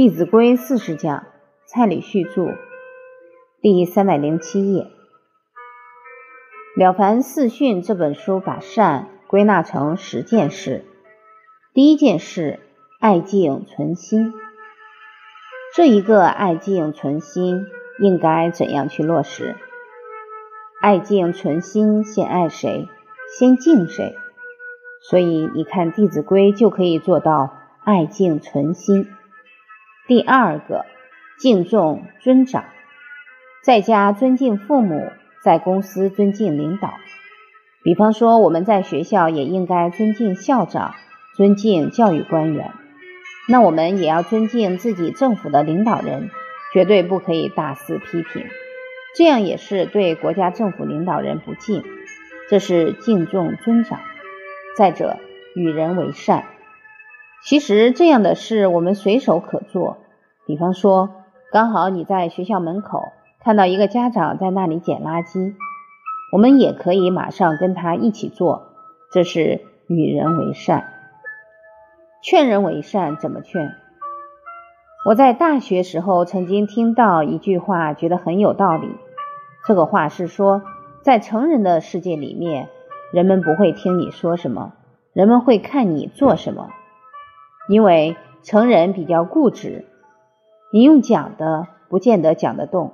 弟子规》四十讲，蔡礼旭著，第三百零七页。《了凡四训》这本书把善归纳成十件事。第一件事，爱敬存心。这一个爱敬存心，应该怎样去落实？爱敬存心，先爱谁？先敬谁？所以你看《弟子规》就可以做到爱敬存心。第二个，敬重尊长，在家尊敬父母，在公司尊敬领导。比方说，我们在学校也应该尊敬校长，尊敬教育官员。那我们也要尊敬自己政府的领导人，绝对不可以大肆批评，这样也是对国家政府领导人不敬。这是敬重尊长。再者，与人为善。其实这样的事我们随手可做。比方说，刚好你在学校门口看到一个家长在那里捡垃圾，我们也可以马上跟他一起做。这是与人为善。劝人为善怎么劝？我在大学时候曾经听到一句话，觉得很有道理。这个话是说，在成人的世界里面。人们不会听你说什么，人们会看你做什么，因为成人比较固执，你用讲的不见得讲得动，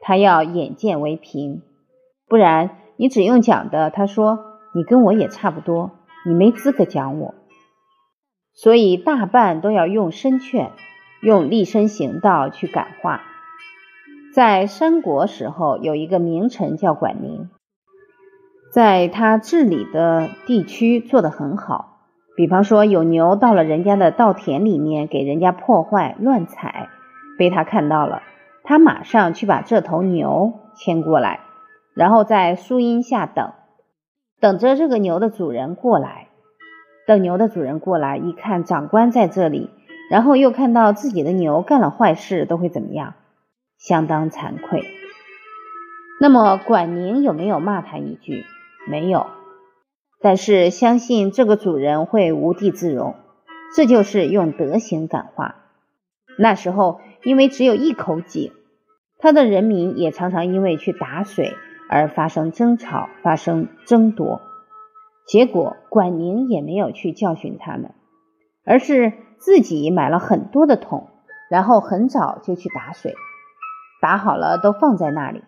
他要眼见为凭，不然你只用讲的，他说你跟我也差不多，你没资格讲我，所以大半都要用身劝，用立身行道去感化。在三国时候，有一个名臣叫管宁。在他治理的地区做得很好，比方说有牛到了人家的稻田里面，给人家破坏乱踩，被他看到了，他马上去把这头牛牵过来，然后在树荫下等，等着这个牛的主人过来。等牛的主人过来一看，长官在这里，然后又看到自己的牛干了坏事，都会怎么样？相当惭愧。那么管宁有没有骂他一句？没有，但是相信这个主人会无地自容，这就是用德行感化。那时候因为只有一口井，他的人民也常常因为去打水而发生争吵、发生争夺。结果管宁也没有去教训他们，而是自己买了很多的桶，然后很早就去打水，打好了都放在那里。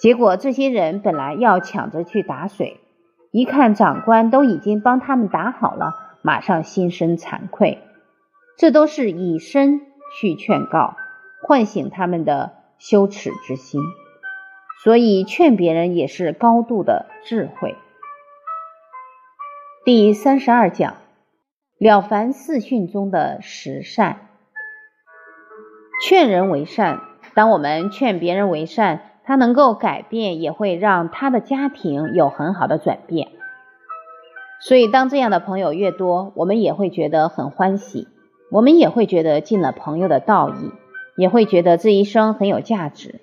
结果这些人本来要抢着去打水，一看长官都已经帮他们打好了，马上心生惭愧。这都是以身去劝告，唤醒他们的羞耻之心。所以劝别人也是高度的智慧。第三十二讲，《了凡四训》中的十善，劝人为善。当我们劝别人为善。他能够改变，也会让他的家庭有很好的转变。所以，当这样的朋友越多，我们也会觉得很欢喜，我们也会觉得尽了朋友的道义，也会觉得这一生很有价值。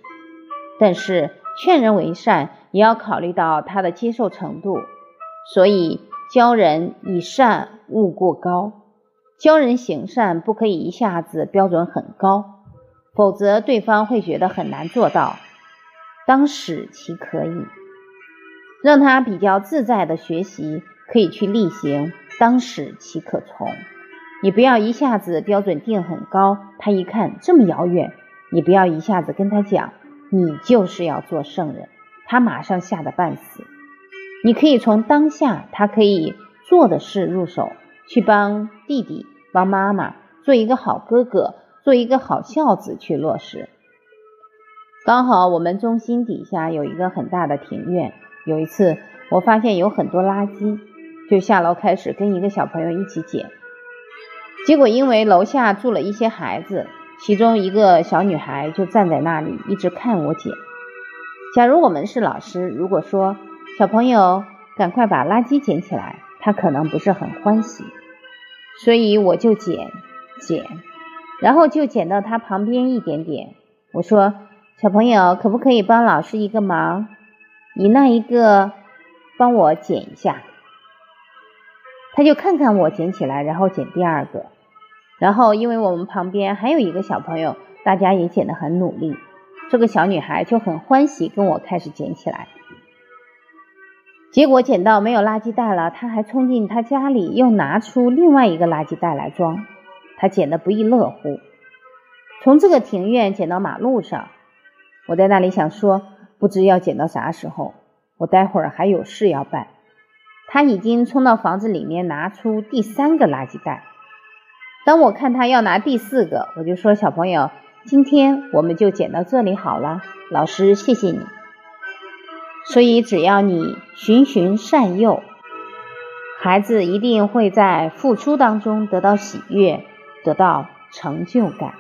但是，劝人为善也要考虑到他的接受程度，所以教人以善勿过高，教人行善不可以一下子标准很高，否则对方会觉得很难做到。当使其可以，让他比较自在的学习，可以去例行。当使其可从，你不要一下子标准定很高，他一看这么遥远，你不要一下子跟他讲，你就是要做圣人，他马上吓得半死。你可以从当下他可以做的事入手，去帮弟弟、帮妈妈，做一个好哥哥，做一个好孝子去落实。刚好我们中心底下有一个很大的庭院。有一次，我发现有很多垃圾，就下楼开始跟一个小朋友一起捡。结果因为楼下住了一些孩子，其中一个小女孩就站在那里一直看我捡。假如我们是老师，如果说小朋友赶快把垃圾捡起来，他可能不是很欢喜。所以我就捡捡，然后就捡到他旁边一点点。我说。小朋友，可不可以帮老师一个忙？你那一个帮我捡一下。他就看看我捡起来，然后捡第二个，然后，因为我们旁边还有一个小朋友，大家也捡得很努力，这个小女孩就很欢喜，跟我开始捡起来。结果捡到没有垃圾袋了，她还冲进她家里，又拿出另外一个垃圾袋来装。她捡得不亦乐乎。从这个庭院捡到马路上，我在那里想说，不知要捡到啥时候。我待会儿还有事要办。他已经冲到房子里面，拿出第三个垃圾袋。当我看他要拿第四个，我就说：“小朋友，今天我们就捡到这里好了，老师谢谢你。”所以，只要你循循善诱，孩子一定会在付出当中得到喜悦，得到成就感。